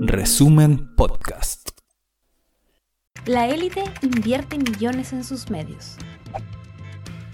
Resumen Podcast. La élite invierte millones en sus medios.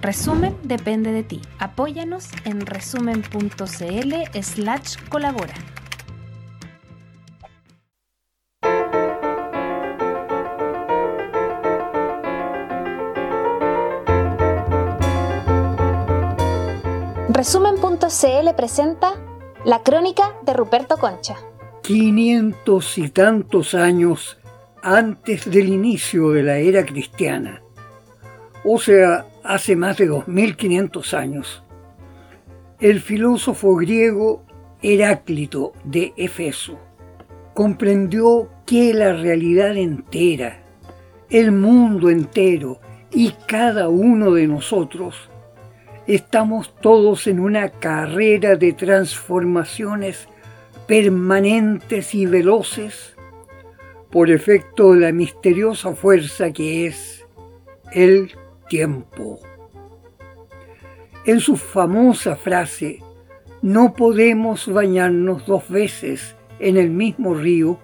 Resumen depende de ti. Apóyanos en resumen.cl slash colabora. Resumen.cl presenta La crónica de Ruperto Concha. Quinientos y tantos años antes del inicio de la era cristiana, o sea, hace más de 2500 años, el filósofo griego Heráclito de Efeso comprendió que la realidad entera, el mundo entero y cada uno de nosotros estamos todos en una carrera de transformaciones permanentes y veloces por efecto de la misteriosa fuerza que es el tiempo. En su famosa frase, no podemos bañarnos dos veces en el mismo río,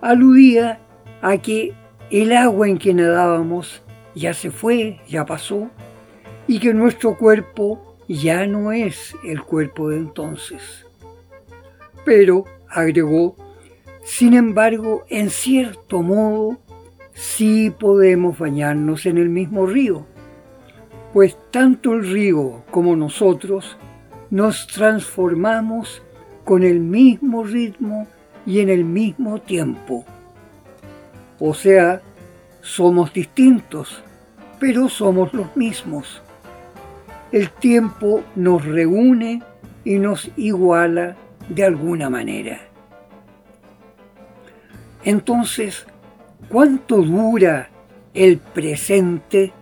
aludía a que el agua en que nadábamos ya se fue, ya pasó, y que nuestro cuerpo ya no es el cuerpo de entonces. Pero, agregó, sin embargo, en cierto modo, sí podemos bañarnos en el mismo río, pues tanto el río como nosotros nos transformamos con el mismo ritmo y en el mismo tiempo. O sea, somos distintos, pero somos los mismos. El tiempo nos reúne y nos iguala de alguna manera. Entonces, ¿cuánto dura el presente?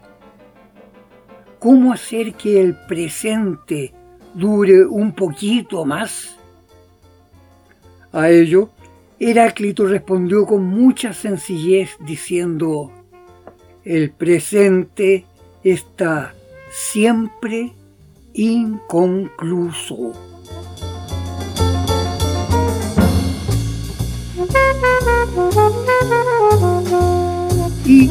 ¿Cómo hacer que el presente dure un poquito más? A ello, Heráclito respondió con mucha sencillez diciendo, el presente está siempre inconcluso. Y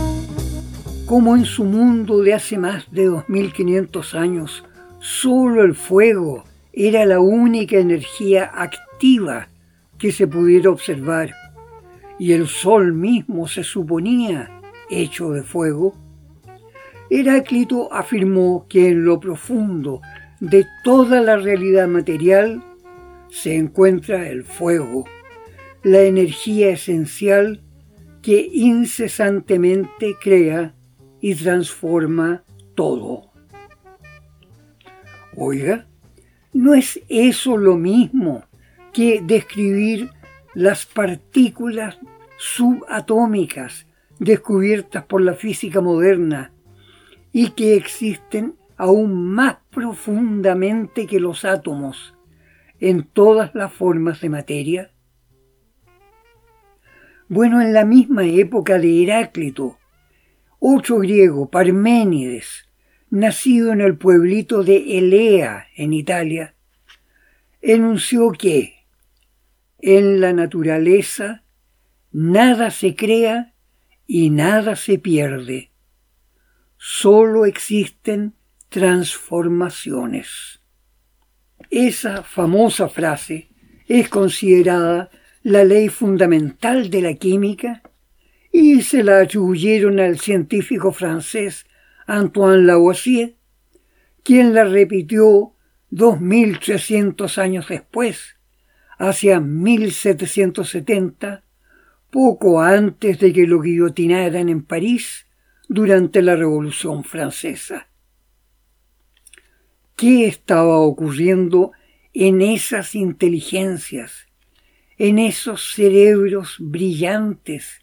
como en su mundo de hace más de 2500 años, solo el fuego era la única energía activa que se pudiera observar, y el sol mismo se suponía hecho de fuego, Heráclito afirmó que en lo profundo de toda la realidad material se encuentra el fuego, la energía esencial que incesantemente crea y transforma todo. Oiga, ¿no es eso lo mismo que describir las partículas subatómicas descubiertas por la física moderna y que existen aún más profundamente que los átomos en todas las formas de materia? Bueno, en la misma época de Heráclito, otro griego, Parménides, nacido en el pueblito de Elea, en Italia, enunció que en la naturaleza nada se crea y nada se pierde solo existen transformaciones. Esa famosa frase es considerada la ley fundamental de la química y se la atribuyeron al científico francés Antoine Lavoisier, quien la repitió 2300 años después, hacia 1770, poco antes de que lo guillotinaran en París durante la Revolución Francesa. ¿Qué estaba ocurriendo en esas inteligencias, en esos cerebros brillantes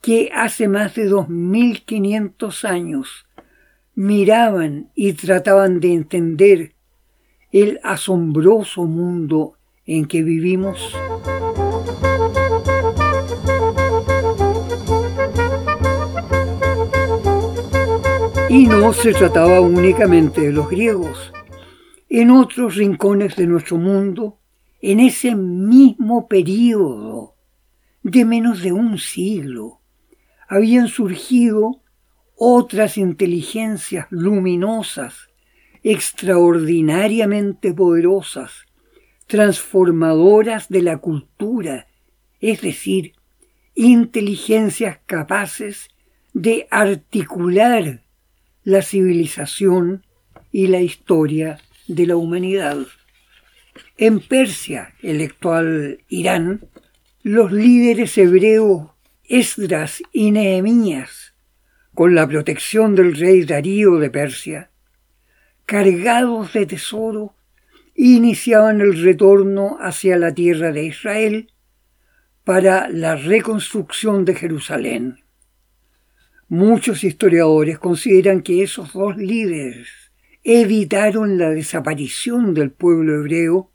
que hace más de 2500 años miraban y trataban de entender el asombroso mundo en que vivimos? Y no se trataba únicamente de los griegos. En otros rincones de nuestro mundo, en ese mismo periodo de menos de un siglo, habían surgido otras inteligencias luminosas, extraordinariamente poderosas, transformadoras de la cultura, es decir, inteligencias capaces de articular la civilización y la historia de la humanidad. En Persia, el actual Irán, los líderes hebreos Esdras y Nehemías, con la protección del rey Darío de Persia, cargados de tesoro, iniciaban el retorno hacia la tierra de Israel para la reconstrucción de Jerusalén. Muchos historiadores consideran que esos dos líderes evitaron la desaparición del pueblo hebreo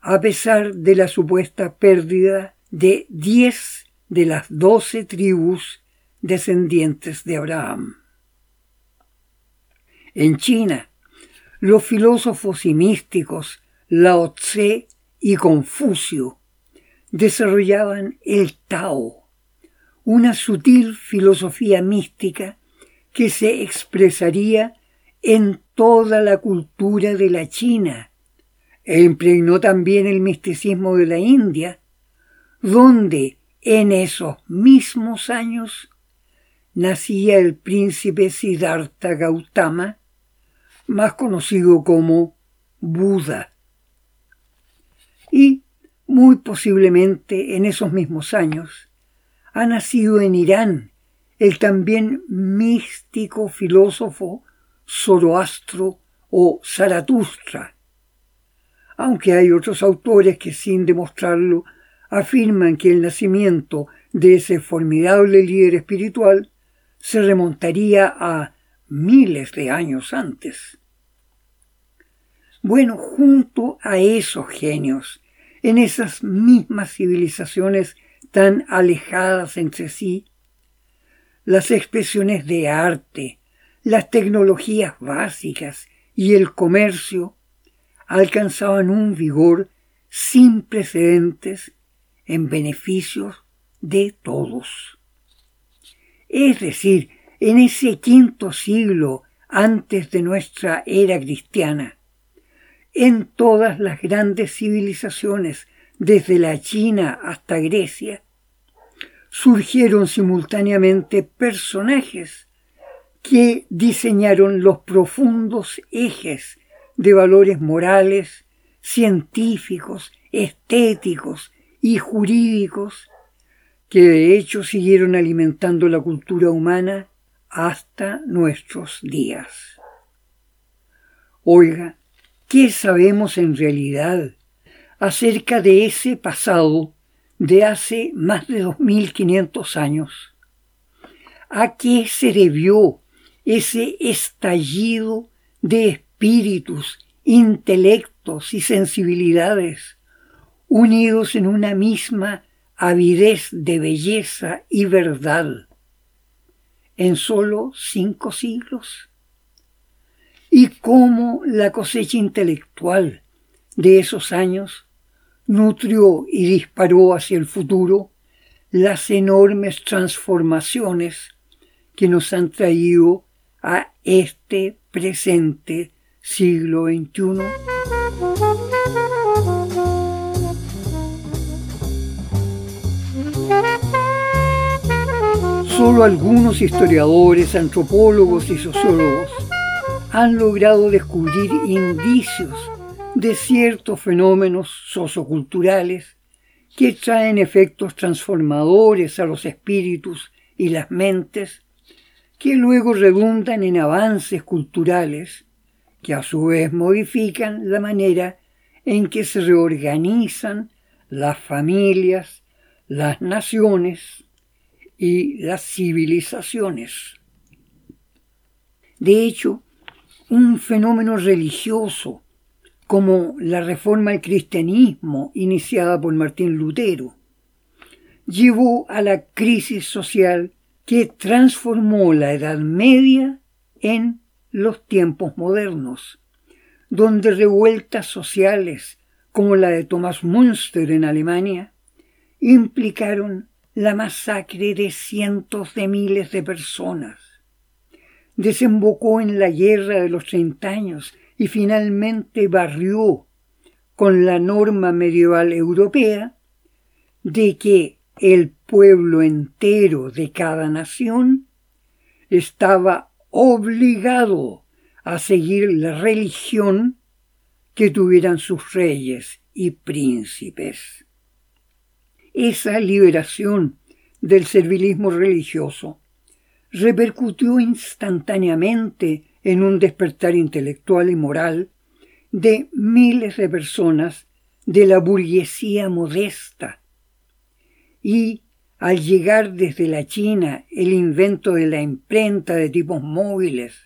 a pesar de la supuesta pérdida de diez de las doce tribus descendientes de Abraham. En China, los filósofos y místicos Lao Tse y Confucio desarrollaban el Tao, una sutil filosofía mística que se expresaría en toda la cultura de la China e impregnó también el misticismo de la India, donde en esos mismos años nacía el príncipe Siddhartha Gautama, más conocido como Buda. Y muy posiblemente en esos mismos años ha nacido en Irán el también místico filósofo Zoroastro o Zaratustra, aunque hay otros autores que sin demostrarlo afirman que el nacimiento de ese formidable líder espiritual se remontaría a miles de años antes. Bueno, junto a esos genios, en esas mismas civilizaciones tan alejadas entre sí, las expresiones de arte, las tecnologías básicas y el comercio alcanzaban un vigor sin precedentes en beneficio de todos. Es decir, en ese quinto siglo antes de nuestra era cristiana, en todas las grandes civilizaciones, desde la China hasta Grecia, surgieron simultáneamente personajes que diseñaron los profundos ejes de valores morales, científicos, estéticos y jurídicos que de hecho siguieron alimentando la cultura humana hasta nuestros días. Oiga, ¿qué sabemos en realidad acerca de ese pasado de hace más de 2500 años? ¿A qué se debió ese estallido de espíritus, intelectos y sensibilidades unidos en una misma avidez de belleza y verdad en solo cinco siglos? ¿Y cómo la cosecha intelectual de esos años nutrió y disparó hacia el futuro las enormes transformaciones que nos han traído a este presente siglo XXI? Solo algunos historiadores, antropólogos y sociólogos han logrado descubrir indicios de ciertos fenómenos socioculturales que traen efectos transformadores a los espíritus y las mentes, que luego redundan en avances culturales que a su vez modifican la manera en que se reorganizan las familias, las naciones y las civilizaciones. De hecho, un fenómeno religioso como la reforma al cristianismo iniciada por Martín Lutero llevó a la crisis social que transformó la Edad Media en los tiempos modernos, donde revueltas sociales como la de Thomas Münster en Alemania, implicaron la masacre de cientos de miles de personas. Desembocó en la guerra de los treinta años y finalmente barrió con la norma medieval europea de que el pueblo entero de cada nación estaba obligado a seguir la religión que tuvieran sus reyes y príncipes. Esa liberación del servilismo religioso repercutió instantáneamente en un despertar intelectual y moral de miles de personas de la burguesía modesta. Y al llegar desde la China el invento de la imprenta de tipos móviles,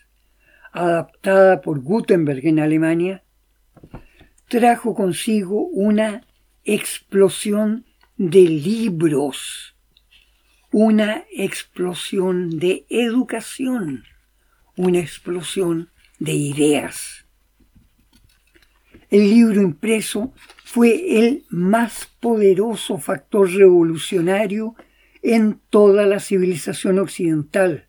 adaptada por Gutenberg en Alemania, trajo consigo una explosión de libros, una explosión de educación, una explosión de ideas. El libro impreso fue el más poderoso factor revolucionario en toda la civilización occidental,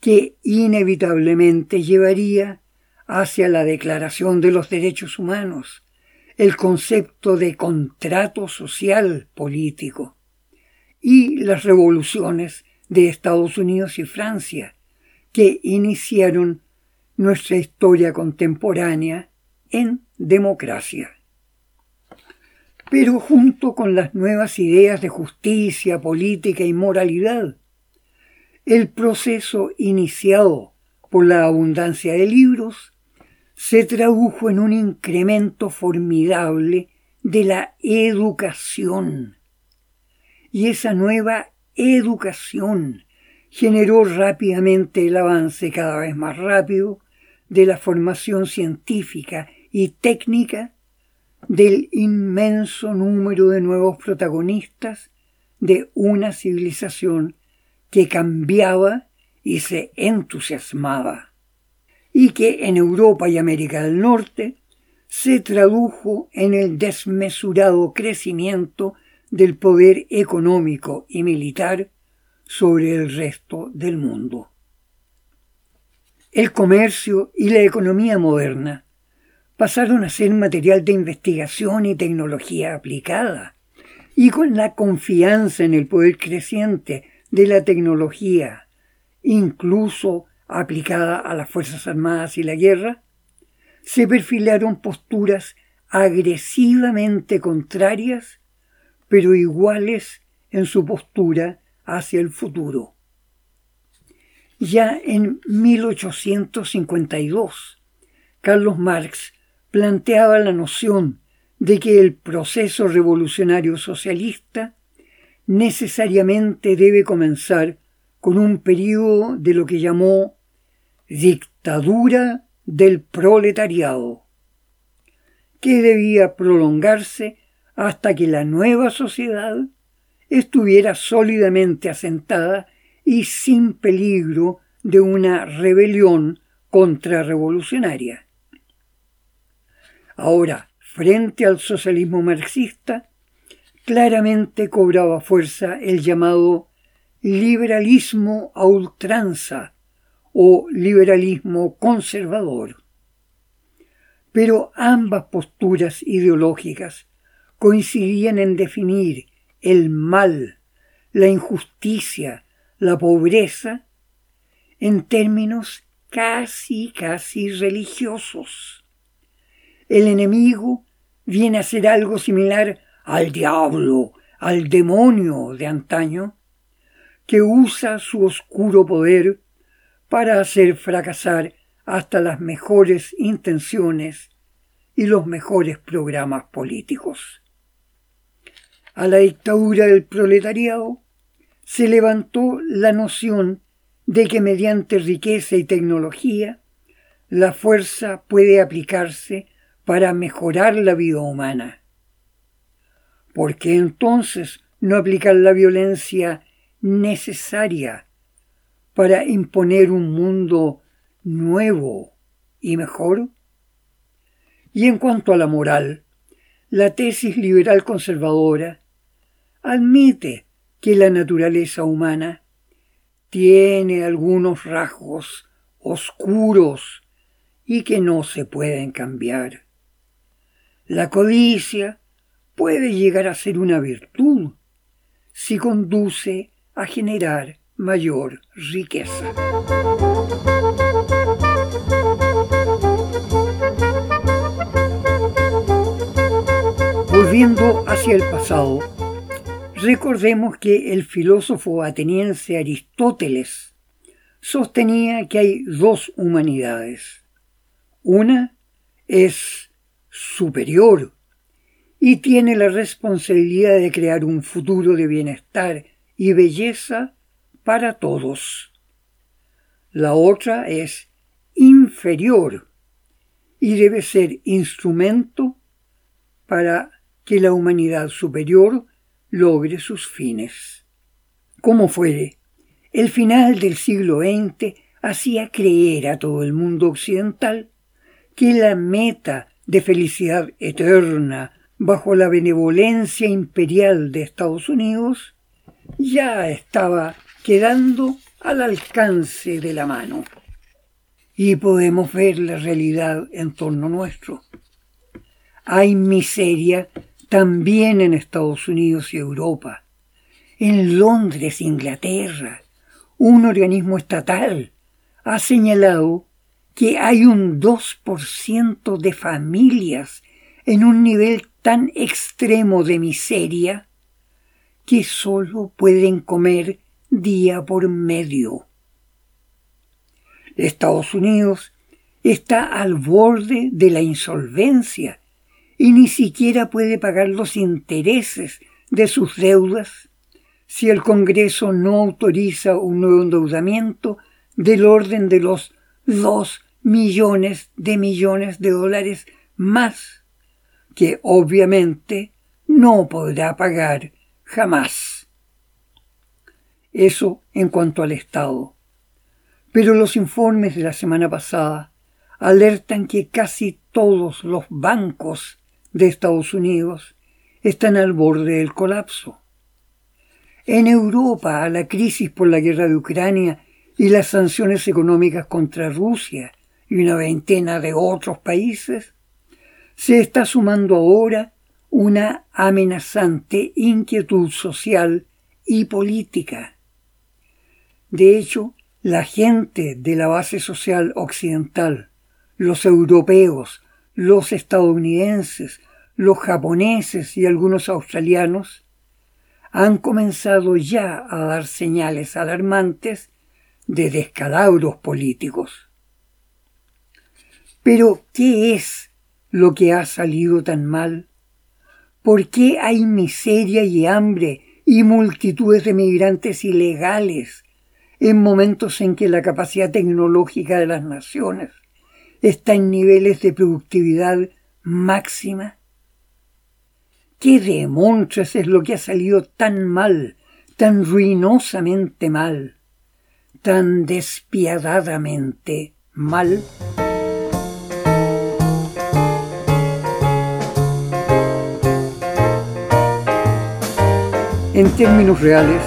que inevitablemente llevaría hacia la Declaración de los Derechos Humanos, el concepto de contrato social político y las revoluciones de Estados Unidos y Francia, que iniciaron nuestra historia contemporánea en democracia. Pero junto con las nuevas ideas de justicia, política y moralidad, el proceso iniciado por la abundancia de libros se tradujo en un incremento formidable de la educación. Y esa nueva educación generó rápidamente el avance cada vez más rápido de la formación científica y técnica del inmenso número de nuevos protagonistas de una civilización que cambiaba y se entusiasmaba, y que en Europa y América del Norte se tradujo en el desmesurado crecimiento del poder económico y militar sobre el resto del mundo. El comercio y la economía moderna pasaron a ser material de investigación y tecnología aplicada, y con la confianza en el poder creciente de la tecnología, incluso aplicada a las Fuerzas Armadas y la guerra, se perfilaron posturas agresivamente contrarias, pero iguales en su postura hacia el futuro. Ya en 1852, Carlos Marx planteaba la noción de que el proceso revolucionario socialista necesariamente debe comenzar con un periodo de lo que llamó dictadura del proletariado, que debía prolongarse hasta que la nueva sociedad estuviera sólidamente asentada y sin peligro de una rebelión contrarrevolucionaria. Ahora, frente al socialismo marxista, claramente cobraba fuerza el llamado liberalismo a ultranza o liberalismo conservador. Pero ambas posturas ideológicas coincidían en definir el mal, la injusticia, la pobreza en términos casi, casi religiosos el enemigo viene a ser algo similar al diablo, al demonio de antaño, que usa su oscuro poder para hacer fracasar hasta las mejores intenciones y los mejores programas políticos. A la dictadura del proletariado se levantó la noción de que mediante riqueza y tecnología la fuerza puede aplicarse para mejorar la vida humana. ¿Por qué entonces no aplicar la violencia necesaria para imponer un mundo nuevo y mejor? Y en cuanto a la moral, la tesis liberal conservadora admite que la naturaleza humana tiene algunos rasgos oscuros y que no se pueden cambiar. La codicia puede llegar a ser una virtud si conduce a generar mayor riqueza. Volviendo hacia el pasado, recordemos que el filósofo ateniense Aristóteles sostenía que hay dos humanidades. Una es superior y tiene la responsabilidad de crear un futuro de bienestar y belleza para todos. La otra es inferior y debe ser instrumento para que la humanidad superior logre sus fines. Como fuere, el final del siglo XX hacía creer a todo el mundo occidental que la meta de felicidad eterna bajo la benevolencia imperial de Estados Unidos ya estaba quedando al alcance de la mano. Y podemos ver la realidad en torno nuestro. Hay miseria también en Estados Unidos y Europa. En Londres, Inglaterra, un organismo estatal ha señalado que hay un 2% de familias en un nivel tan extremo de miseria que solo pueden comer día por medio. Estados Unidos está al borde de la insolvencia y ni siquiera puede pagar los intereses de sus deudas si el Congreso no autoriza un nuevo endeudamiento del orden de los dos millones de millones de dólares más, que obviamente no podrá pagar jamás. Eso en cuanto al Estado. Pero los informes de la semana pasada alertan que casi todos los bancos de Estados Unidos están al borde del colapso. En Europa, la crisis por la guerra de Ucrania y las sanciones económicas contra Rusia y una veintena de otros países, se está sumando ahora una amenazante inquietud social y política. De hecho, la gente de la base social occidental, los europeos, los estadounidenses, los japoneses y algunos australianos, han comenzado ya a dar señales alarmantes de descalabros políticos. Pero, ¿qué es lo que ha salido tan mal? ¿Por qué hay miseria y hambre y multitudes de migrantes ilegales en momentos en que la capacidad tecnológica de las naciones está en niveles de productividad máxima? ¿Qué demonios es lo que ha salido tan mal, tan ruinosamente mal, tan despiadadamente mal? En términos reales,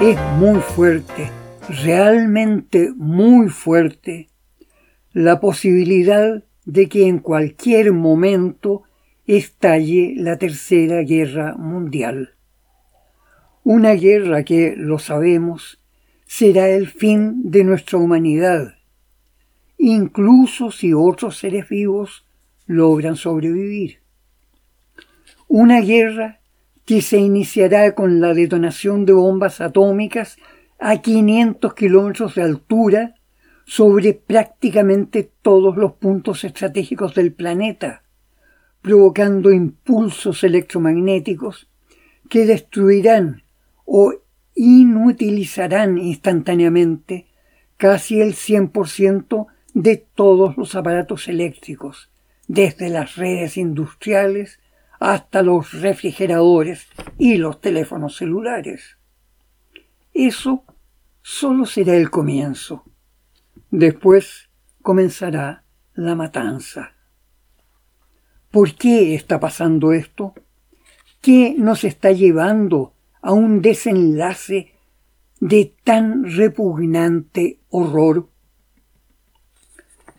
es muy fuerte, realmente muy fuerte, la posibilidad de que en cualquier momento estalle la Tercera Guerra Mundial. Una guerra que, lo sabemos, será el fin de nuestra humanidad, incluso si otros seres vivos logran sobrevivir. Una guerra que se iniciará con la detonación de bombas atómicas a 500 kilómetros de altura sobre prácticamente todos los puntos estratégicos del planeta, provocando impulsos electromagnéticos que destruirán o inutilizarán instantáneamente casi el 100% de todos los aparatos eléctricos, desde las redes industriales hasta los refrigeradores y los teléfonos celulares. Eso solo será el comienzo. Después comenzará la matanza. ¿Por qué está pasando esto? ¿Qué nos está llevando a un desenlace de tan repugnante horror?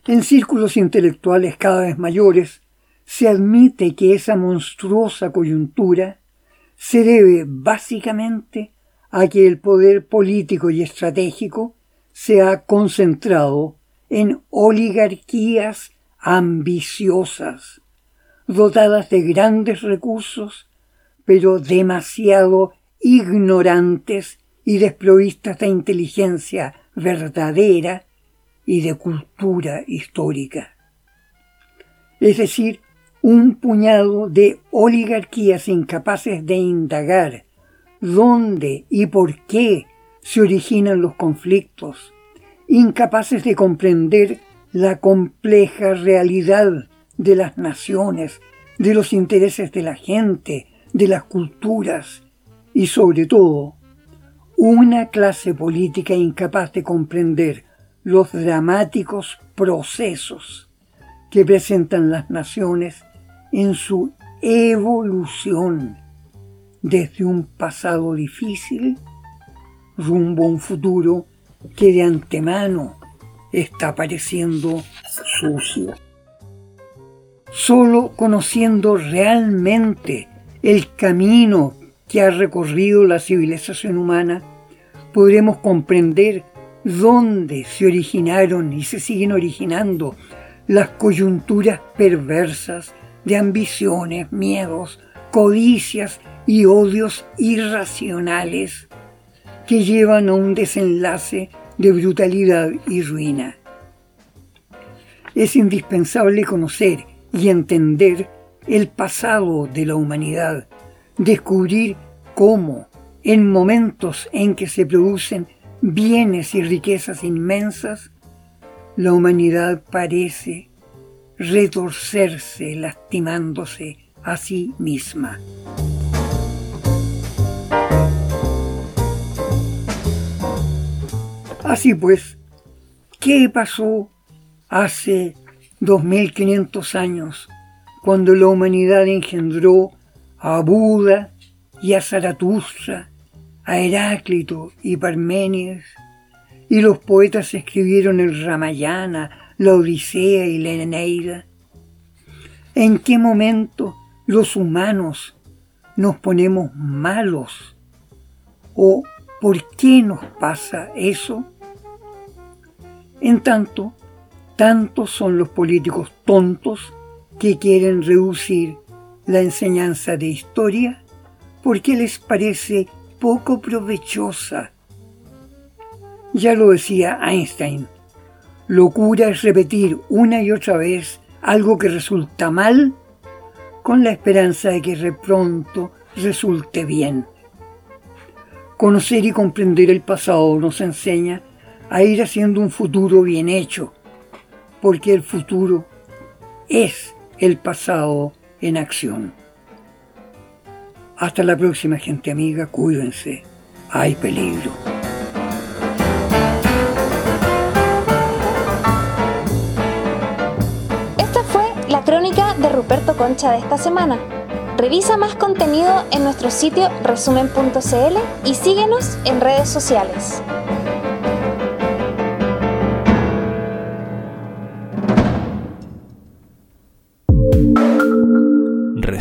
En círculos intelectuales cada vez mayores se admite que esa monstruosa coyuntura se debe básicamente a que el poder político y estratégico se ha concentrado en oligarquías ambiciosas, dotadas de grandes recursos, pero demasiado ignorantes y desprovistas de inteligencia verdadera y de cultura histórica. Es decir, un puñado de oligarquías incapaces de indagar dónde y por qué se originan los conflictos, incapaces de comprender la compleja realidad de las naciones, de los intereses de la gente, de las culturas y sobre todo una clase política incapaz de comprender los dramáticos procesos que presentan las naciones en su evolución desde un pasado difícil rumbo a un futuro que de antemano está pareciendo sucio. Solo conociendo realmente el camino que ha recorrido la civilización humana, podremos comprender dónde se originaron y se siguen originando las coyunturas perversas de ambiciones, miedos, codicias y odios irracionales que llevan a un desenlace de brutalidad y ruina. Es indispensable conocer y entender el pasado de la humanidad, descubrir cómo, en momentos en que se producen bienes y riquezas inmensas, la humanidad parece retorcerse lastimándose a sí misma. Así pues, ¿qué pasó hace 2500 años cuando la humanidad engendró a Buda y a Zaratustra, a Heráclito y Parménides, y los poetas escribieron el Ramayana, la Odisea y la Eneida? ¿En qué momento los humanos nos ponemos malos? ¿O por qué nos pasa eso? En tanto, tantos son los políticos tontos que quieren reducir la enseñanza de historia porque les parece poco provechosa. Ya lo decía Einstein, locura es repetir una y otra vez algo que resulta mal con la esperanza de que de pronto resulte bien. Conocer y comprender el pasado nos enseña a ir haciendo un futuro bien hecho, porque el futuro es el pasado en acción. Hasta la próxima gente amiga, cuídense, hay peligro. Esta fue la crónica de Ruperto Concha de esta semana. Revisa más contenido en nuestro sitio resumen.cl y síguenos en redes sociales.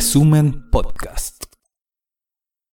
Resumen Podcast.